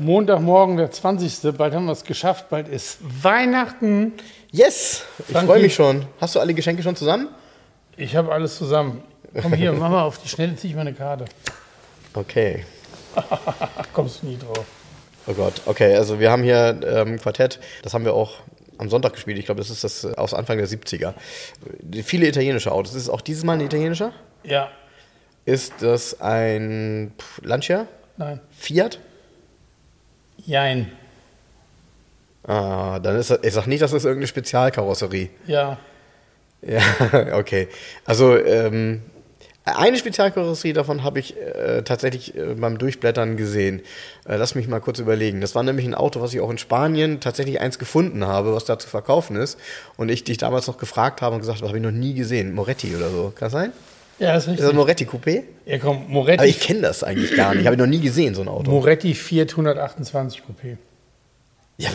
Montagmorgen, der 20. Bald haben wir es geschafft. Bald ist Weihnachten. Yes! Ich freue mich schon. Hast du alle Geschenke schon zusammen? Ich habe alles zusammen. Komm hier, mach mal auf die Schnelle, zieh ich meine Karte. Okay. Kommst du nie drauf. Oh Gott. Okay, also wir haben hier ähm, Quartett. Das haben wir auch am Sonntag gespielt. Ich glaube, das ist das äh, aus Anfang der 70er. Viele italienische Autos. Ist es auch dieses Mal ein italienischer? Ja, Ist das ein Lancia? nein. Fiat? Jein. Ah, dann ist das, ich sag nicht, dass das irgendeine Spezialkarosserie. Ja. Ja, okay. Also ähm, eine Spezialkarosserie davon habe ich äh, tatsächlich äh, beim Durchblättern gesehen. Äh, lass mich mal kurz überlegen. Das war nämlich ein Auto, was ich auch in Spanien tatsächlich eins gefunden habe, was da zu verkaufen ist. Und ich dich damals noch gefragt habe und gesagt habe, habe ich noch nie gesehen. Moretti oder so. Kann das sein? Ja, ist Ist das richtig. ein Moretti Coupé? Ja, komm, Aber Moretti, ich kenne das eigentlich gar nicht. Habe ich noch nie gesehen, so ein Auto. Moretti Fiat 128 Coupé. Ja,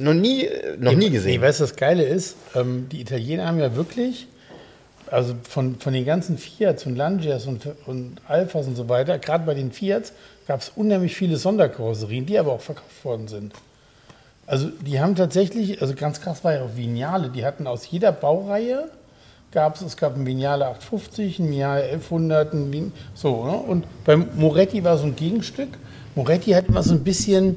noch nie, noch nie Nee, gesehen. weißt du, das Geile ist, ähm, die Italiener haben ja wirklich, also von, von den ganzen Fiats und Lancias und, und Alphas und so weiter, gerade bei den Fiats gab es unheimlich viele Sonderkarosserien, die aber auch verkauft worden sind. Also die haben tatsächlich, also ganz krass war ja auch Vignale, die hatten aus jeder Baureihe, gab es, es gab ein Vignale 850, ein Vignale 1100, ein Vin so, ne? und beim Moretti war so ein Gegenstück. Moretti hat immer so ein bisschen,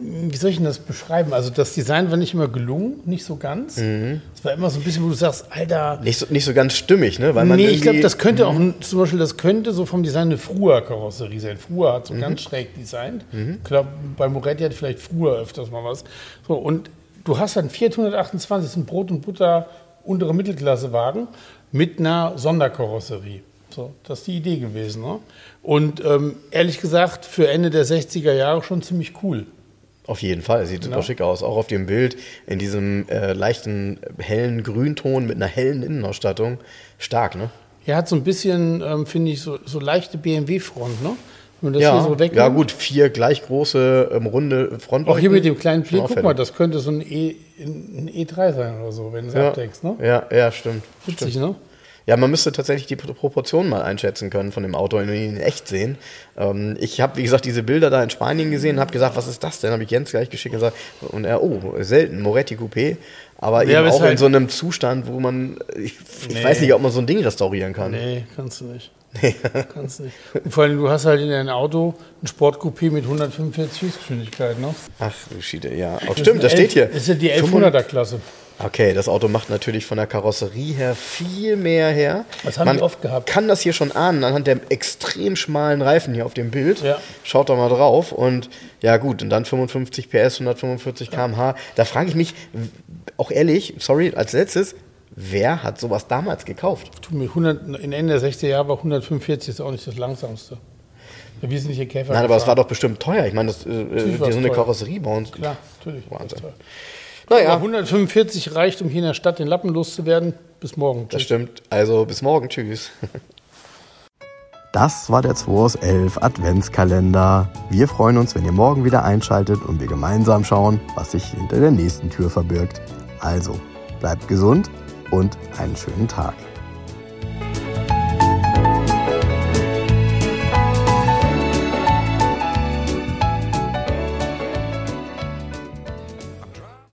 wie soll ich denn das beschreiben? Also das Design war nicht immer gelungen, nicht so ganz. Es war immer so ein bisschen, wo du sagst, Alter, Nicht so, nicht so ganz stimmig, ne? Weil man nee, ich glaube, das könnte auch ein- zum Beispiel, das könnte so vom Design eine Frua-Karosserie sein. Frua hat so ganz schräg designt. Ich glaube, bei Moretti hat vielleicht Frua öfters mal was. So, und du hast dann 428, das ist ein Brot- und Butter untere Mittelklasse-Wagen mit einer Sonderkarosserie. So, das ist die Idee gewesen. Ne? Und ähm, ehrlich gesagt, für Ende der 60er Jahre schon ziemlich cool. Auf jeden Fall, sieht super Ja. schick aus. Auch auf dem Bild in diesem äh, leichten hellen Grünton mit einer hellen Innenausstattung. Stark, ne? Er hat so ein bisschen, ähm, finde ich, so, so leichte BMW-Front, ne? Wenn das hier so weg ja gut, vier gleich große ähm, runde Fronten. Auch hier mit dem kleinen Blick, guck mal, das könnte so ein, e, ein E3 sein oder so, wenn du es ja. abdeckst, ne? ja, ja, stimmt. Witzig, stimmt. ne? Ja, man müsste tatsächlich die Pro- Proportionen mal einschätzen können von dem Auto, wenn wir ihn in echt sehen. Ähm, ich habe, wie gesagt, diese Bilder da in Spanien gesehen und habe gesagt, was ist das denn? Habe ich Jens gleich geschickt und gesagt, und er, oh, selten, Moretti Coupé. Aber Ja, eben auch in halt- so einem Zustand, wo man, ich, ich Nee. weiß nicht, ob man so ein Ding restaurieren kann. Nee, kannst du nicht. kannst du nicht. Und vor allem, du hast halt in deinem Auto ein Sportcoupé mit 145 Höchstgeschwindigkeit, ne? Ach, du Schiede, ja. Auch stimmt, das steht hier. Das ist ja die 1100er-Klasse. Okay, das Auto macht natürlich von der Karosserie her viel mehr her. Das haben Man die oft gehabt. kann das hier schon ahnen, anhand der extrem schmalen Reifen hier auf dem Bild. Ja. Schaut doch mal drauf. Und ja gut, und dann 55 PS, 145 km/h. Da frage ich mich, auch ehrlich, sorry, als letztes, wer hat sowas damals gekauft? Du, mit 100, in Ende der 60er Jahre war 145 ist auch nicht das langsamste. Der wesentliche Käfer. Nein, aber es war doch bestimmt teuer. Ich meine, das, äh, die, war's so eine. Karosserie bauen. Klar, natürlich. Wahnsinn. Naja, 145 reicht, um hier in der Stadt den Lappen loszuwerden. Bis morgen. das Tschüss. stimmt. Also bis morgen. Tschüss. Das war der 2 aus 11 Adventskalender. Wir freuen uns, wenn ihr morgen wieder einschaltet und wir gemeinsam schauen, was sich hinter der nächsten Tür verbirgt. Also, bleibt gesund und einen schönen Tag.